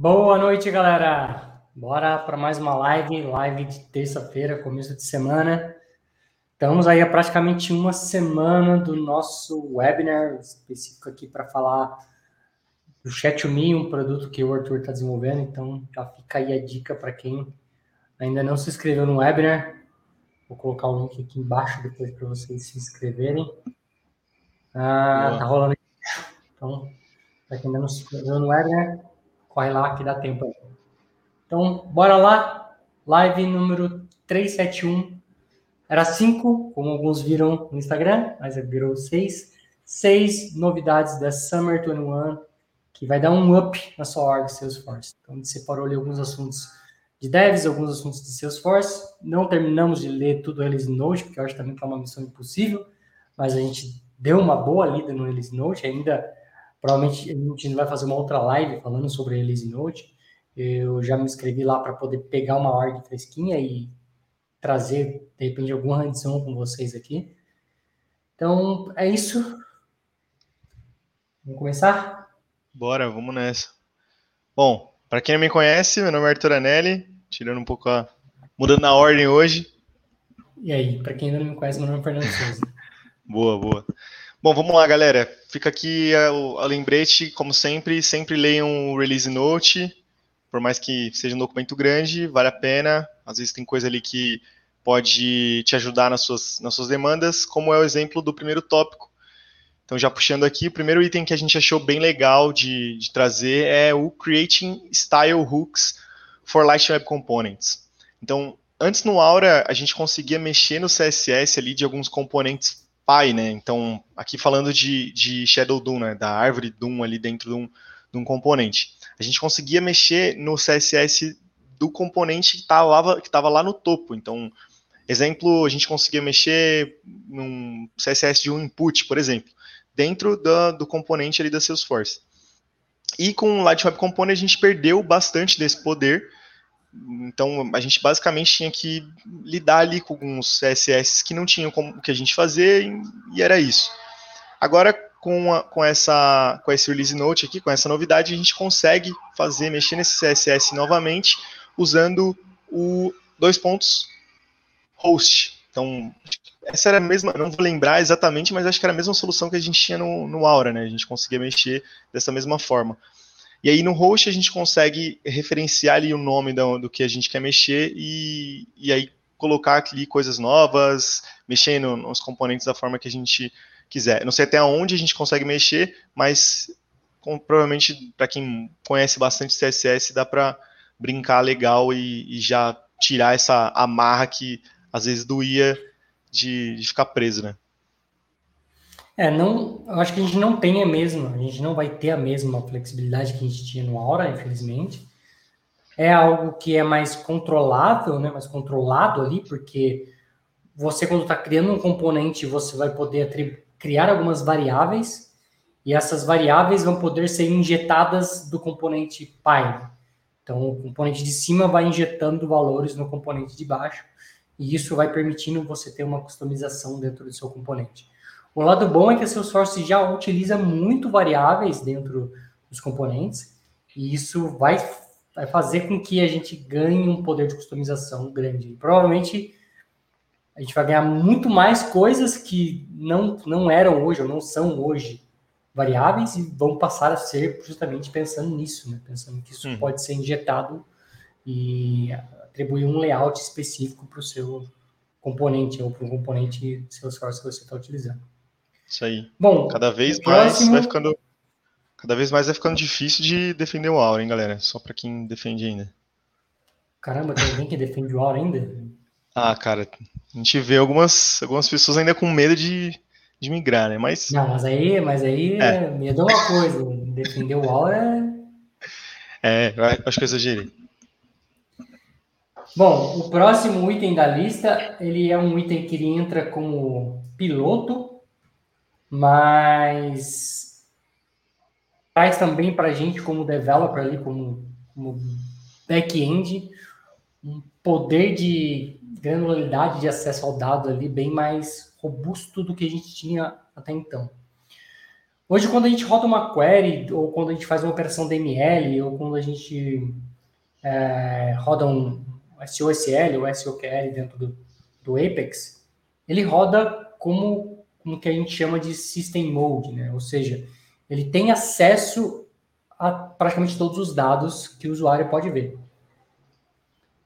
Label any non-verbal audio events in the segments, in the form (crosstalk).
Boa noite, galera. Bora para mais uma live, live de terça-feira, começo de semana. Estamos aí há praticamente uma semana do nosso webinar específico aqui para falar do Chat2Me, um produto que o Arthur está desenvolvendo. Então, já fica aí a dica para quem ainda não se inscreveu no webinar. Vou colocar o link aqui embaixo depois para vocês se inscreverem. Ah, tá rolando. Então, para quem ainda não se inscreveu no webinar, corre lá que dá tempo. Então, bora lá. Live número 371. Era 5, como alguns viram no Instagram, mas virou 6. Seis novidades da Summer 21 que vai dar um up na sua org Salesforce. Então, a gente separou ali alguns assuntos de devs, alguns assuntos de Salesforce. Não terminamos de ler tudo o Release Note, porque eu acho também que é uma missão impossível, mas a gente deu uma boa lida no Release Note, ainda Provavelmente a gente vai fazer uma outra live falando sobre Release Note. Eu já me inscrevi lá para poder pegar uma org fresquinha e trazer, de repente, alguma adição com vocês aqui. Então, é isso. Vamos começar? Bora, vamos nessa. Bom, para quem não me conhece, meu nome é Arthur Anelli, tirando um pouco a. mudando a ordem hoje. E aí, para quem ainda não me conhece, meu nome é Fernando Souza. (laughs) boa, boa. Bom, vamos lá, galera. Fica aqui a, a lembrete, como sempre, sempre leiam o release note, por mais que seja um documento grande, vale a pena. Às vezes tem coisa ali que pode te ajudar nas suas, nas suas demandas, como é o exemplo do primeiro tópico. Então, já puxando aqui, o primeiro item que a gente achou bem legal de, de trazer é o Creating Style Hooks for Light Web Components. Então, antes no Aura, a gente conseguia mexer no CSS ali de alguns componentes pai, né? Então, aqui falando de, de Shadow Doom, né? Da árvore Doom ali dentro de um, de um componente. A gente conseguia mexer no CSS do componente que estava que tava lá no topo. Então, exemplo, a gente conseguia mexer num CSS de um input, por exemplo, dentro do, do componente ali da Salesforce. E com o Light Web Component a gente perdeu bastante desse poder, então, a gente basicamente tinha que lidar ali com alguns CSS que não tinham como que a gente fazer e era isso. Agora, com, a, com, essa, com esse release note aqui, com essa novidade, a gente consegue fazer, mexer nesse CSS novamente, usando o dois pontos host. Então, essa era a mesma, não vou lembrar exatamente, mas acho que era a mesma solução que a gente tinha no, no Aura, né? A gente conseguia mexer dessa mesma forma. E aí no host a gente consegue referenciar ali o nome do, do que a gente quer mexer e, e aí colocar ali coisas novas, mexendo nos componentes da forma que a gente quiser. Não sei até onde a gente consegue mexer, mas com, provavelmente para quem conhece bastante CSS dá para brincar legal e, e, já tirar essa amarra que às vezes doía de, de ficar preso, né? É, não, eu acho que a gente não tem a mesma, a gente não vai ter a mesma flexibilidade que a gente tinha no Aura, infelizmente. É algo que é mais controlável, né, mais controlado ali, porque você quando está criando um componente, você vai poder criar algumas variáveis, e essas variáveis vão poder ser injetadas do componente pai. Então, o componente de cima vai injetando valores no componente de baixo, e isso vai permitindo você ter uma customização dentro do seu componente. O lado bom é que a Salesforce já utiliza muito variáveis dentro dos componentes, e isso vai, vai fazer com que a gente ganhe um poder de customização grande. Provavelmente a gente vai ganhar muito mais coisas que não, não eram hoje, ou não são hoje variáveis, e vão passar a ser justamente pensando nisso, né? pensando que isso hum. pode ser injetado e atribuir um layout específico para o seu componente ou para o componente Salesforce que você está utilizando. Isso aí. Bom, cada vez mais próximo... vai ficando cada vez mais vai ficando difícil de defender o Aura, hein, galera? Só para quem defende ainda. Caramba, tem alguém que defende o Aura ainda? (laughs) Ah, cara, a gente vê algumas, algumas pessoas ainda com medo de, de migrar, né? Mas Não, mas aí, mas aí é. medo é uma coisa, defender o Aura é, acho que eu exagerei. Bom, o próximo item da lista, ele é um item que ele entra como piloto mas traz também para a gente, como developer ali, como, como back-end, um poder de granularidade de acesso ao dado ali bem mais robusto do que a gente tinha até então. Hoje, quando a gente roda uma query, ou quando a gente faz uma operação DML, ou quando a gente é, roda um SOSL ou SOQL dentro do, do Apex, ele roda como, como que a gente chama de System Mode, né? Ou seja, ele tem acesso a praticamente todos os dados que o usuário pode ver.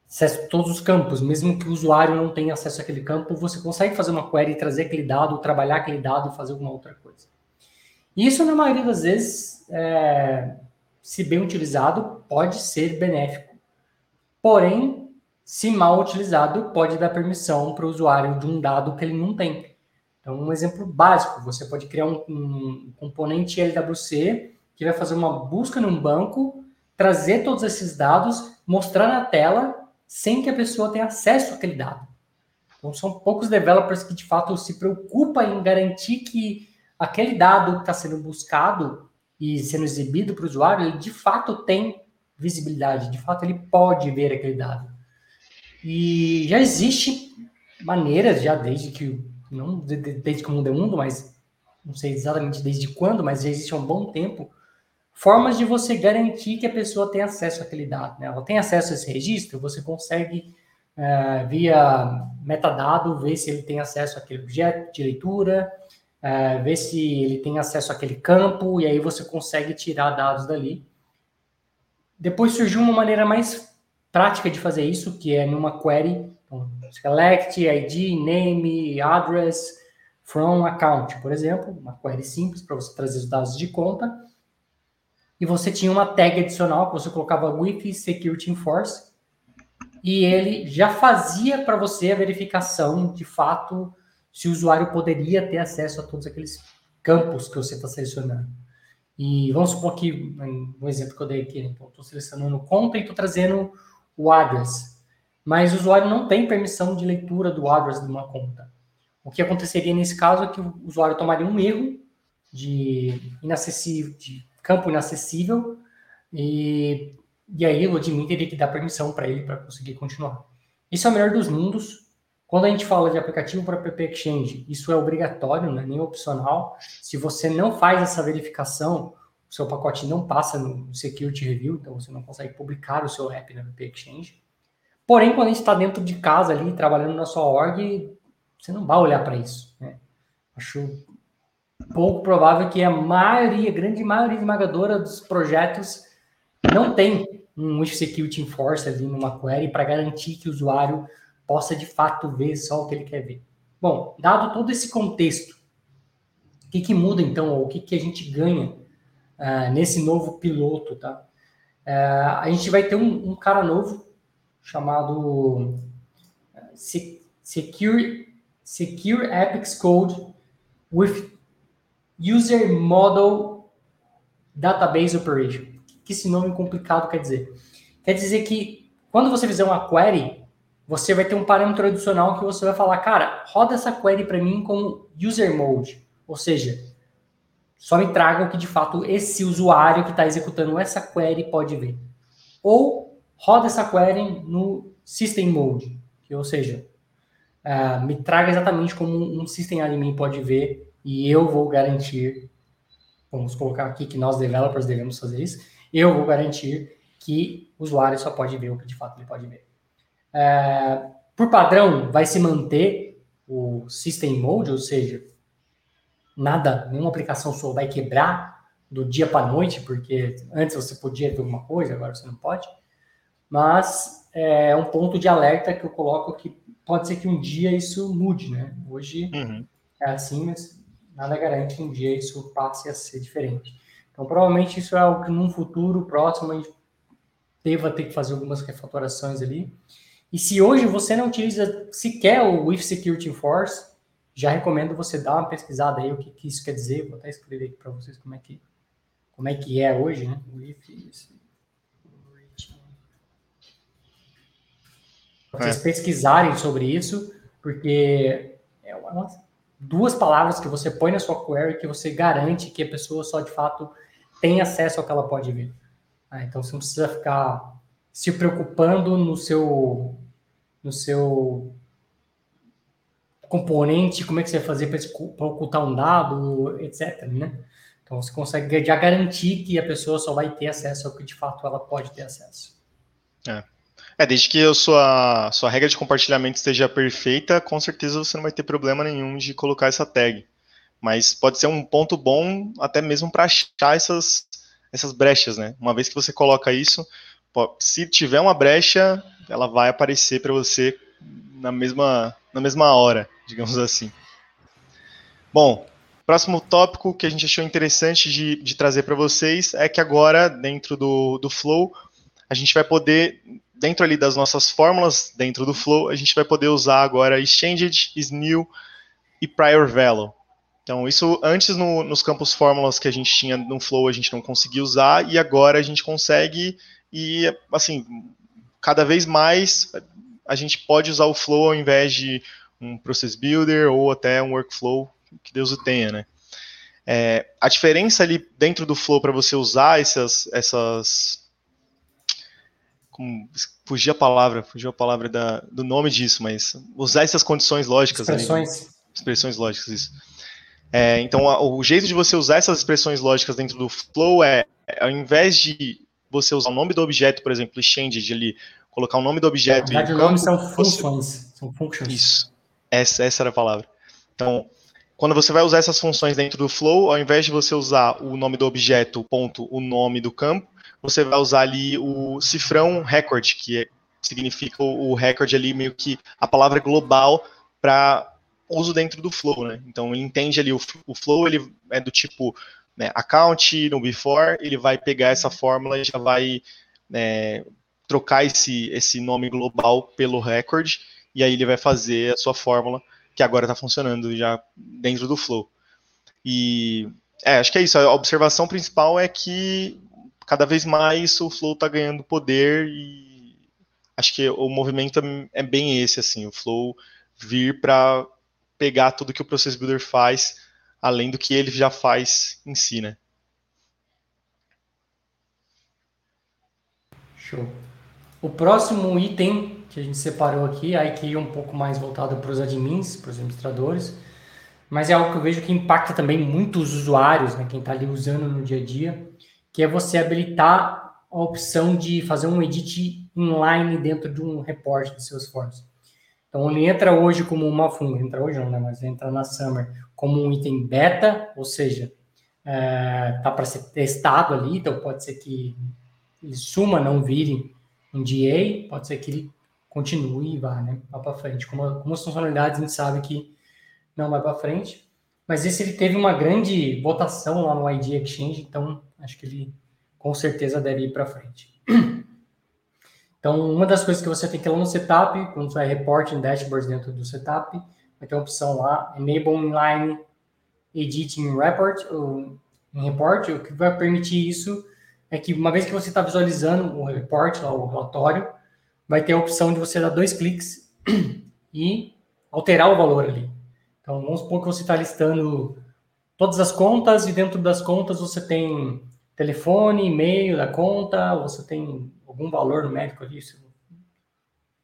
Acesso a todos os campos, mesmo que o usuário não tenha acesso àquele campo, você consegue fazer uma query, trazer aquele dado, trabalhar aquele dado e fazer alguma outra coisa. Isso, na maioria das vezes, é, se bem utilizado, pode ser benéfico. Porém, se mal utilizado, pode dar permissão para o usuário de um dado que ele não tem. Então, um exemplo básico, você pode criar um, um componente LWC que vai fazer uma busca num banco, trazer todos esses dados, mostrar na tela, sem que a pessoa tenha acesso àquele dado. Então, são poucos developers que, de fato, se preocupam em garantir que aquele dado que está sendo buscado e sendo exibido para o usuário, ele de fato tem visibilidade, de fato ele pode ver aquele dado. E já existe maneiras, já desde que, não desde que o mundo é mundo, mas não sei exatamente desde quando, mas já existe há um bom tempo, formas de você garantir que a pessoa tem acesso àquele dado. Né? Ela tem acesso a esse registro, você consegue, uh, via metadado, ver se ele tem acesso àquele objeto de leitura, é, ver se ele tem acesso àquele campo, e aí você consegue tirar dados dali. Depois surgiu uma maneira mais prática de fazer isso, que é numa query, select, ID, name, address, from account, por exemplo, uma query simples para você trazer os dados de conta. E você tinha uma tag adicional que você colocava with security enforce, e ele já fazia para você a verificação de fato se o usuário poderia ter acesso a todos aqueles campos que você está selecionando. E vamos supor que, um exemplo que eu dei aqui, né? estou selecionando conta e estou trazendo o address, mas o usuário não tem permissão de leitura do address de uma conta. O que aconteceria nesse caso é que o usuário tomaria um erro de inacessível, de campo inacessível, e, e aí o admin teria que dar permissão para ele para conseguir continuar. Isso é o melhor dos mundos, quando a gente fala de aplicativo para PP Exchange, isso é obrigatório, não é nem opcional. Se você não faz essa verificação, o seu pacote não passa no Security Review, então você não consegue publicar o seu app na PP Exchange. Porém, quando a gente está dentro de casa ali, trabalhando na sua org, você não vai olhar para isso. Né? Acho pouco provável que a maioria, a grande maioria esmagadora dos projetos não tem um Security Enforce ali numa query para garantir que o usuário possa de fato ver só o que ele quer ver. Bom, dado todo esse contexto, o que, que muda então, ou o que, que a gente ganha uh, nesse novo piloto, tá? Uh, a gente vai ter um, um cara novo chamado ah, Secure, Secure Epics Code with User Model Database Operation. O que esse nome complicado quer dizer? Quer dizer que quando você fizer uma query você vai ter um parâmetro adicional que você vai falar, cara, roda essa query para mim como user mode, ou seja, só me traga o que de fato esse usuário que está executando essa query pode ver. Ou roda essa query no system mode, ou seja, uh, me traga exatamente como um system admin pode ver e eu vou garantir, vamos colocar aqui que nós developers devemos fazer isso, eu vou garantir que o usuário só pode ver o que de fato ele pode ver. É, por padrão, vai se manter o System Mode, ou seja, nada, nenhuma aplicação sua vai quebrar do dia para noite, porque antes você podia ver alguma coisa, agora você não pode. Mas é um ponto de alerta que eu coloco que pode ser que um dia isso mude, né? Hoje uhum. é assim, mas nada garante que um dia isso passe a ser diferente. Então, provavelmente isso é algo que num futuro próximo a gente deva ter que fazer algumas refatorações ali. E se hoje você não utiliza sequer o With Security Force, já recomendo você dar uma pesquisada aí o que, que isso quer dizer. Vou até escrever aqui para vocês como é que como é que é hoje, né? With vocês é. pesquisarem sobre isso, porque é uma, duas palavras que você põe na sua query que você garante que a pessoa só de fato tem acesso ao que ela pode ver. Ah, então você não precisa ficar se preocupando no seu no seu componente, como é que você vai fazer para ocultar um dado, etc. Né? Então, você consegue já garantir que a pessoa só vai ter acesso ao que de fato ela pode ter acesso. É. É, desde que a sua, sua regra de compartilhamento esteja perfeita, com certeza você não vai ter problema nenhum de colocar essa tag. Mas pode ser um ponto bom até mesmo para achar essas, essas brechas, né? Uma vez que você coloca isso, se tiver uma brecha, ela vai aparecer para você na mesma, na mesma hora, (laughs) digamos assim. Bom, próximo tópico que a gente achou interessante de, de trazer para vocês é que agora, dentro do, do Flow, a gente vai poder dentro ali das nossas fórmulas, dentro do Flow, a gente vai poder usar agora Exchanged, SNIL e Prior Value. Então, isso antes no, nos campos fórmulas que a gente tinha no Flow, a gente não conseguia usar, e agora a gente consegue, e assim, cada vez mais a gente pode usar o Flow ao invés de um Process Builder ou até um Workflow, que Deus o tenha, né? É, a diferença ali dentro do Flow para você usar essas, essas como, fugir a palavra, fugiu a palavra da, do nome disso, mas usar essas condições lógicas. Expressões. Expressões lógicas, isso. É, então, a, o jeito de você usar essas expressões lógicas dentro do flow é, ao invés de você usar o nome do objeto, por exemplo, de ali, colocar o nome do objeto. Na verdade, o nome são funções. São functions. Isso. Essa, essa era a palavra. Então, quando você vai usar essas funções dentro do flow, ao invés de você usar o nome do objeto, ponto, o nome do campo, você vai usar ali o cifrão record, que é, significa o record ali meio que a palavra global para uso dentro do flow, né? Então ele entende ali o, o flow, ele é do tipo né, account no before, ele vai pegar essa fórmula e já vai né, trocar esse, esse nome global pelo record, e aí ele vai fazer a sua fórmula, que agora está funcionando já dentro do flow. E é, acho que é isso. A observação principal é que cada vez mais o Flow está ganhando poder e acho que o movimento é bem esse, assim, o Flow vir para pegar tudo que o Process Builder faz, além do que ele já faz em si, né? Show. O próximo item que a gente separou aqui, aí que é um pouco mais voltado para os admins, para os administradores, mas é algo que eu vejo que impacta também muitos usuários, né, quem está ali usando no dia a dia, que é você habilitar a opção de fazer um edit inline dentro de um report do Salesforce. Então, ele entra hoje como uma função, entra hoje não, né, mas entra na Summer como um item beta, ou seja, é, tá para ser testado ali, então pode ser que ele suma, não vire um DA, pode ser que ele continue e vá, né, para frente. Como algumas funcionalidades a gente sabe que não vai para frente, mas esse ele teve uma grande votação lá no ID Exchange, então acho que ele com certeza deve ir para frente. (clears throat) Então, uma das coisas que você tem que ir lá no setup, quando você vai reporting dashboards dentro do setup, vai ter a opção lá, Enable Inline Editing Report, ou em report, o que vai permitir isso é que uma vez que você está visualizando o report, lá, o relatório, vai ter a opção de você dar dois cliques (clears throat) e alterar o valor ali. Então, vamos supor que você está listando todas as contas e dentro das contas você tem telefone, e-mail da conta, você tem algum valor numérico ali,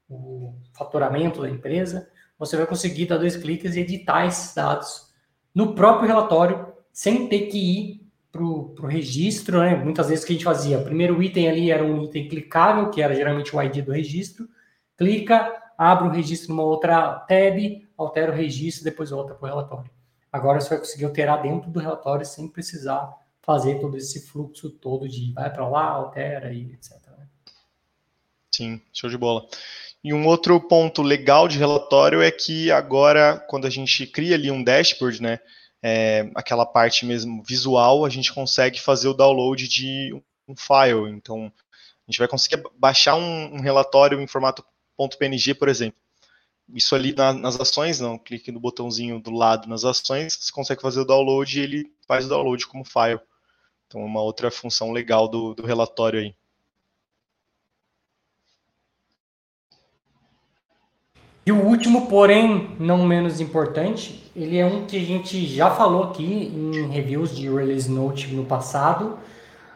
o faturamento da empresa, você vai conseguir dar dois cliques e editar esses dados no próprio relatório, sem ter que ir para o registro, né? Muitas vezes o que a gente fazia, o primeiro item ali era um item clicável, que era geralmente o ID do registro, clica, abre o registro numa outra tab, altera o registro, depois volta para o relatório. Agora você vai conseguir alterar dentro do relatório sem precisar fazer todo esse fluxo todo de vai para lá, altera e etc. Né? Sim, show de bola. E um outro ponto legal de relatório é que agora, quando a gente cria ali um dashboard, né, é, aquela parte mesmo visual, a gente consegue fazer o download de um file. Então, a gente vai conseguir baixar um, um relatório em formato .png, por exemplo. Isso ali na, nas ações, não, clique no botãozinho do lado nas ações, você consegue fazer o download e ele faz o download como file. Então, uma outra função legal do, do relatório aí. E o último, porém não menos importante, ele é um que a gente já falou aqui em reviews de Release Note no passado,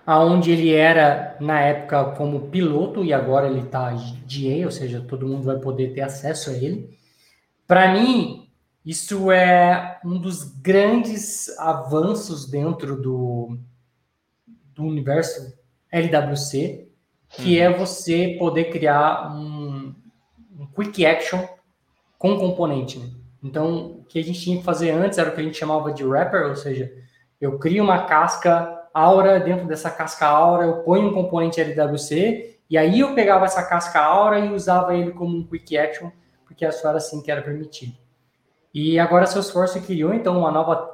aonde ele era na época como piloto e agora ele está GA, ou seja, todo mundo vai poder ter acesso a ele. Para mim, Isso é um dos grandes avanços dentro do, do universo LWC, que uhum. é você poder criar um, um quick action com componente. Né? Então, o que a gente tinha que fazer antes era o que a gente chamava de wrapper, ou seja, eu crio uma casca Aura, dentro dessa casca Aura eu ponho um componente LWC, e aí eu pegava essa casca Aura e usava ele como um quick action, porque só era assim que era permitido. E agora Salesforce criou então uma nova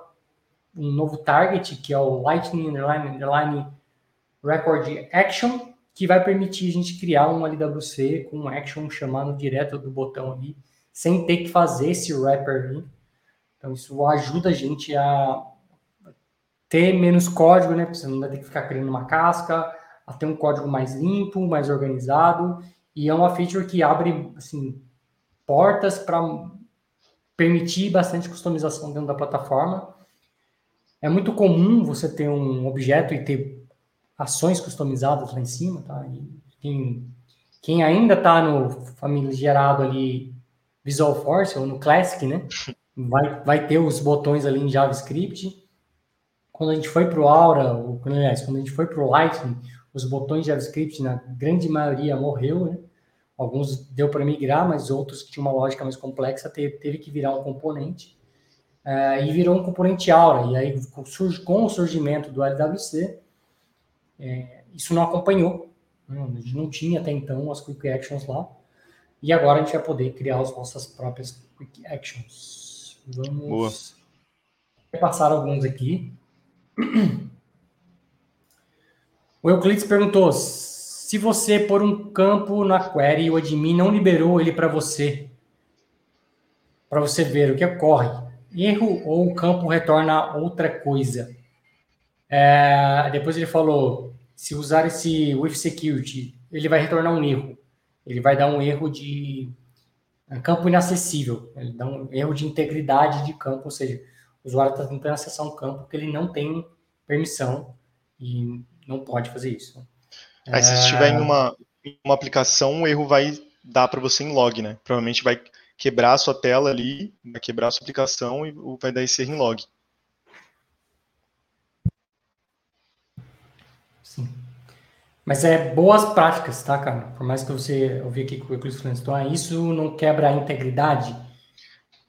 um novo target que é o Lightning Underline, Underline Record Action, que vai permitir a gente criar um LWC com um action chamando direto do botão ali, sem ter que fazer esse wrapper ali. Então isso ajuda a gente a ter menos código, né? Você não vai ter que ficar criando uma casca, a ter um código mais limpo, mais organizado. E é uma feature que abre assim, portas para permitir bastante customização dentro da plataforma. É muito comum você ter um objeto e ter ações customizadas lá em cima, tá? Quem, quem ainda está no famigerado ali Visual Force ou no Classic, né? (laughs) Vai, vai ter os botões ali em JavaScript quando a gente foi para o Aura, ou, aliás, quando a gente foi para o Lightning, os botões de JavaScript, na grande maioria, morreu, né? Alguns deu para migrar, mas outros que tinham uma lógica mais complexa teve, teve que virar um componente. Uh, e virou um componente Aura. E aí, com, com o surgimento do LWC, é, isso não acompanhou. Né? A gente não tinha até então as Quick Actions lá. E agora a gente vai poder criar as nossas próprias Quick Actions. Vamos Boa. passar alguns aqui. O Euclides perguntou: se você pôr um campo na query e o admin não liberou ele para você, para você ver o que ocorre, erro ou o campo retorna outra coisa. É, depois ele falou: se usar esse with security, ele vai retornar um erro. Ele vai dar um erro de é, campo inacessível. Ele dá um erro de integridade de campo, ou seja, o usuário está tentando acessar um campo que ele não tem permissão e não pode fazer isso. Aí, se estiver em é. uma, em uma aplicação, o erro vai dar para você em log, né? Provavelmente vai quebrar a sua tela ali, vai quebrar a sua aplicação e vai dar esse erro em log. Sim. Mas é boas práticas, tá, cara? Por mais que você ouvi aqui com o Eclipse Flintstone, isso não quebra a integridade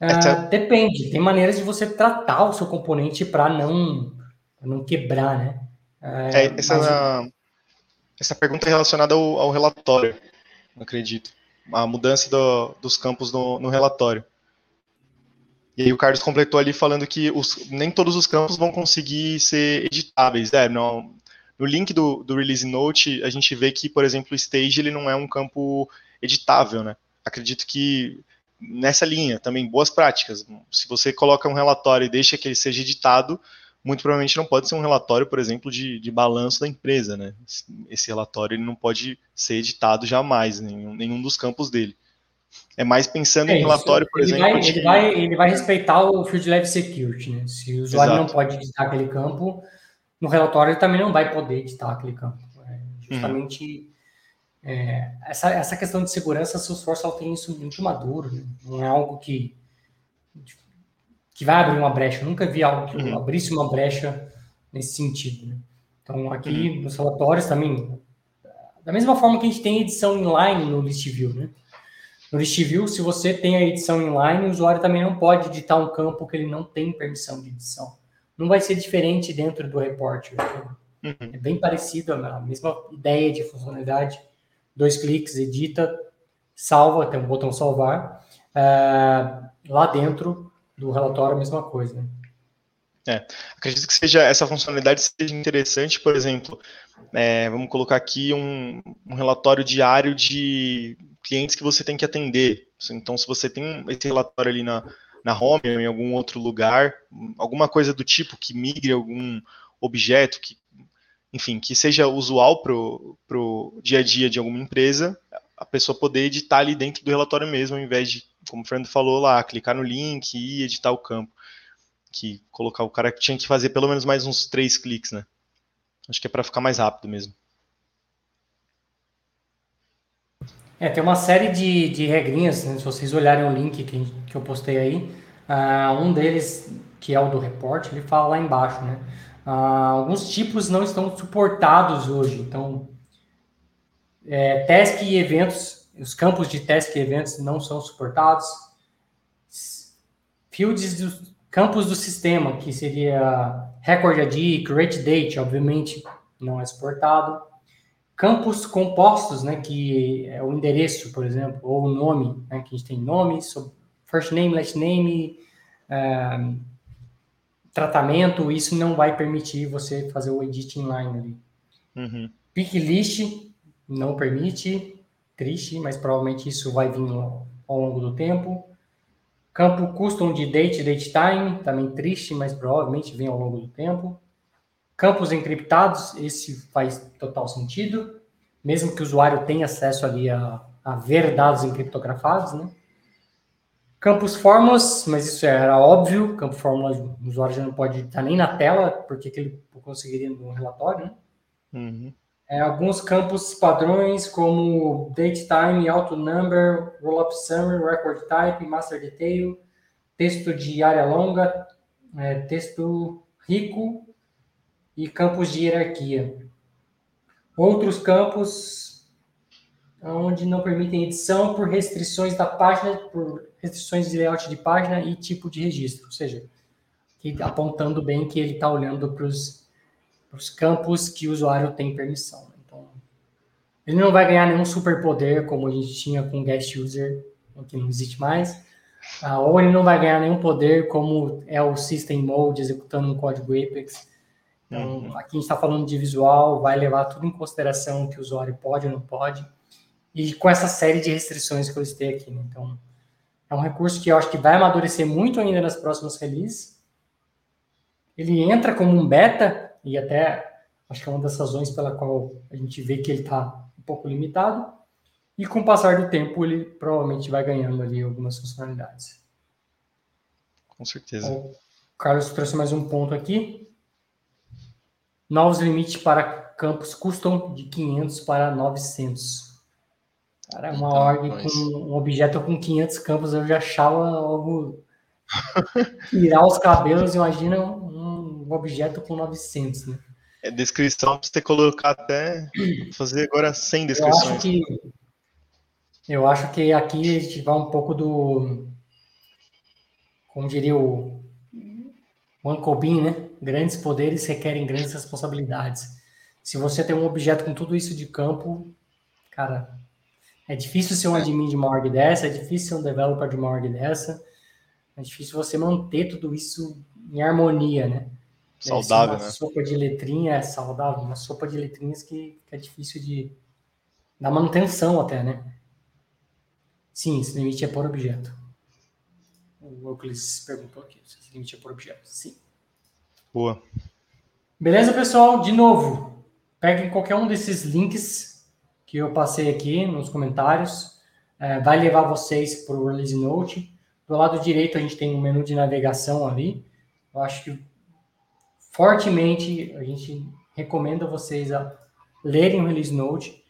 Uh, depende, tem maneiras de você tratar o seu componente para não, não quebrar, né? Uh, é, essa, mas... essa pergunta é relacionada ao, ao relatório, acredito. A mudança do, dos campos no, no, relatório. E aí o Carlos completou ali falando que os, nem todos os campos vão conseguir ser editáveis. Né? No, no link do, do Release Note, a gente vê que, por exemplo, o Stage ele não é um campo editável, né? Acredito que nessa linha também, boas práticas. Se você coloca um relatório e deixa que ele seja editado, muito provavelmente não pode ser um relatório, por exemplo, de, de balanço da empresa, né? Esse relatório ele não pode ser editado jamais, nenhum, nenhum dos campos dele. É mais pensando é, em relatório, por ele exemplo. Vai, de... ele, vai, ele vai respeitar o Field Level Security, né? Se o usuário Exato. não pode editar aquele campo, no relatório ele também não vai poder editar aquele campo. É justamente uhum. É, essa, essa questão de segurança, a Salesforce ela tem isso muito maduro, né? não é algo que, que vai abrir uma brecha. Eu nunca vi algo que uhum. abrisse uma brecha nesse sentido. Né? Então, aqui uhum. nos relatórios também, da mesma forma que a gente tem edição inline no list view, né? No list view, se você tem a edição inline, o usuário também não pode editar um campo que ele não tem permissão de edição. Não vai ser diferente dentro do report. Né? Uhum. É bem parecido, a mesma ideia de funcionalidade dois cliques, edita, salva, tem um botão salvar. É, lá dentro do relatório, a mesma coisa. Né? É, acredito que seja essa funcionalidade seja interessante, por exemplo, é, vamos colocar aqui um, um, relatório diário de clientes que você tem que atender. Então, se você tem esse relatório ali na, na home ou em algum outro lugar, alguma coisa do tipo que migre algum objeto que enfim, que seja usual para o dia a dia de alguma empresa, a pessoa poder editar ali dentro do relatório mesmo, ao invés de, como o Fernando falou lá, clicar no link e editar o campo. Que colocar o cara tinha que fazer pelo menos mais uns três cliques, né? Acho que é para ficar mais rápido mesmo. É, tem uma série de, de regrinhas, né? se vocês olharem o link que, que eu postei aí, Uh, um deles, que é o do report, ele fala lá embaixo, né? Uh, alguns tipos não estão suportados hoje. Então, é, task e eventos, os campos de task e eventos não são suportados. Fields dos campos do sistema, que seria record ID, create date, obviamente não é suportado. Campos compostos, né, que é o endereço, por exemplo, ou o nome, né, que a gente tem nome, first name, last name, um, tratamento, isso não vai permitir você fazer o edit inline ali. Uhum. Pick list não permite, triste, mas provavelmente isso vai vir ao, ao longo do tempo. Campo custom de date, date time, também triste, mas provavelmente vem ao longo do tempo. Campos encriptados, esse faz total sentido, mesmo que o usuário tenha acesso ali a, a ver dados encriptografados, né? Campos fórmulas, mas isso era óbvio, campo fórmula o usuário já não pode estar nem na tela, porque que ele conseguiria no relatório, né? Uhum. É, alguns campos padrões, como date time, auto number, roll-up summary, record type, master detail, texto de área longa, é, texto rico e campos de hierarquia. Outros campos onde não permitem edição por restrições da página, por restrições de layout de página e tipo de registro, ou seja, apontando bem que ele está olhando para os campos que o usuário tem permissão. Então, ele não vai ganhar nenhum superpoder como a gente tinha com o guest user, que não existe mais, ah, ou ele não vai ganhar nenhum poder como é o System Mode executando um código Apex, então, uhum. aqui a gente está falando de visual, vai levar tudo em consideração que o usuário pode ou não pode, e com essa série de restrições que eu listei aqui. Né? Então, é um recurso que eu acho que vai amadurecer muito ainda nas próximas releases. Ele entra como um beta, e até acho que é uma das razões pela qual a gente vê que ele está um pouco limitado, e com o passar do tempo ele provavelmente vai ganhando ali algumas funcionalidades. Com certeza. O Carlos trouxe mais um ponto aqui. Novos limites para campos custam de 500 para 900. Cara, uma então, org mas... com um objeto com 500 campos eu já achava algo. Tirar os cabelos, imagina um, um objeto com 900, né? É descrição pra você colocar até fazer agora 100 descrições. Eu acho que, eu acho que aqui a gente vai um pouco do. Como diria o Uncle Bean, né? Grandes poderes requerem grandes responsabilidades. Se você tem um objeto com tudo isso de campo, cara, é difícil ser um admin de uma org dessa, é difícil ser um developer de uma org dessa, é difícil você manter tudo isso em harmonia, né? Saudável, uma né? sopa de letrinha é saudável, uma sopa de letrinhas que, que é difícil de dar manutenção até, né? Sim, esse limite é por objeto. O Euclides perguntou aqui, se esse limite é por objeto. Sim. Boa. Beleza, pessoal? De novo, peguem qualquer um desses links que eu passei aqui nos comentários. É, vai levar vocês para o Release Note. Do lado direito, a gente tem um menu de navegação ali. Eu acho que fortemente a gente recomenda vocês a lerem o Release Note.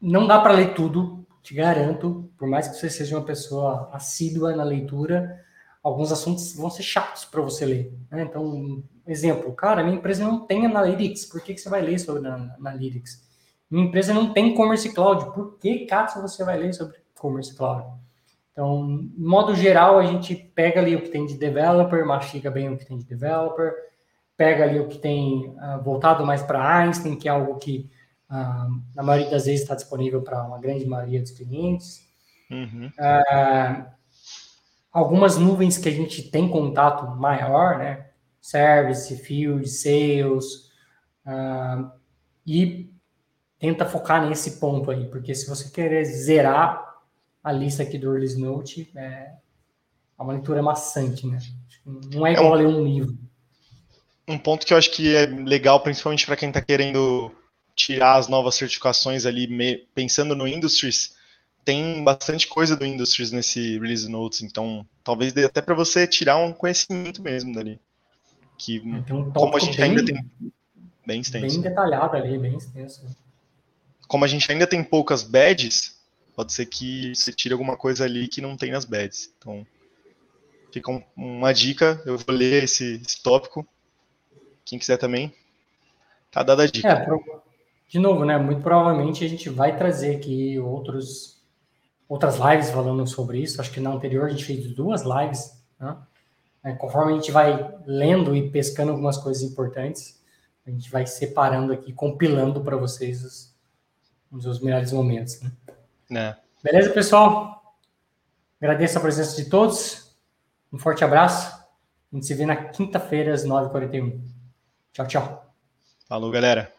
Não dá para ler tudo, te garanto, por mais que você seja uma pessoa assídua na leitura, alguns assuntos vão ser chatos para você ler. Né? Então, exemplo, cara, minha empresa não tem Analytics, por que, que você vai ler sobre Analytics? Minha empresa não tem Commerce Cloud, por que, caso você vai ler sobre Commerce Cloud? Então, modo geral, a gente pega ali o que tem de developer, mastiga bem o que tem de developer, pega ali o que tem uh, voltado mais para Einstein, que é algo que, uh, na maioria das vezes, está disponível para uma grande maioria dos clientes. Uhum. Uh, algumas nuvens que a gente tem contato maior, né? Service, Field, Sales, e tenta focar nesse ponto aí, porque se você querer zerar a lista aqui do Release Note, é, é uma leitura maçante, né? Não é igual é um, ler um livro. Um ponto que eu acho que é legal, principalmente para quem está querendo tirar as novas certificações ali, me, pensando no Industries, tem bastante coisa do Industries nesse Release Notes, então talvez dê até para você tirar um conhecimento mesmo dali. Que, um como a gente bem, ainda tem. Bem extenso. Bem detalhado ali, bem extenso. Como a gente ainda tem poucas badges, pode ser que você tire alguma coisa ali que não tem nas badges. Então. fica um, uma dica. Eu vou ler esse, esse, tópico. Quem quiser também, tá dada a dica. É, de novo, né? Muito provavelmente a gente vai trazer aqui outros, outras lives falando sobre isso. Acho que na anterior a gente fez duas lives, né? É, conforme a gente vai lendo e pescando algumas coisas importantes, a gente vai separando aqui, compilando para vocês os, os melhores momentos. Né? É. Beleza, pessoal? Agradeço a presença de todos. Um forte abraço. A gente se vê na quinta-feira, às 9h41. Tchau, tchau. Falou, galera.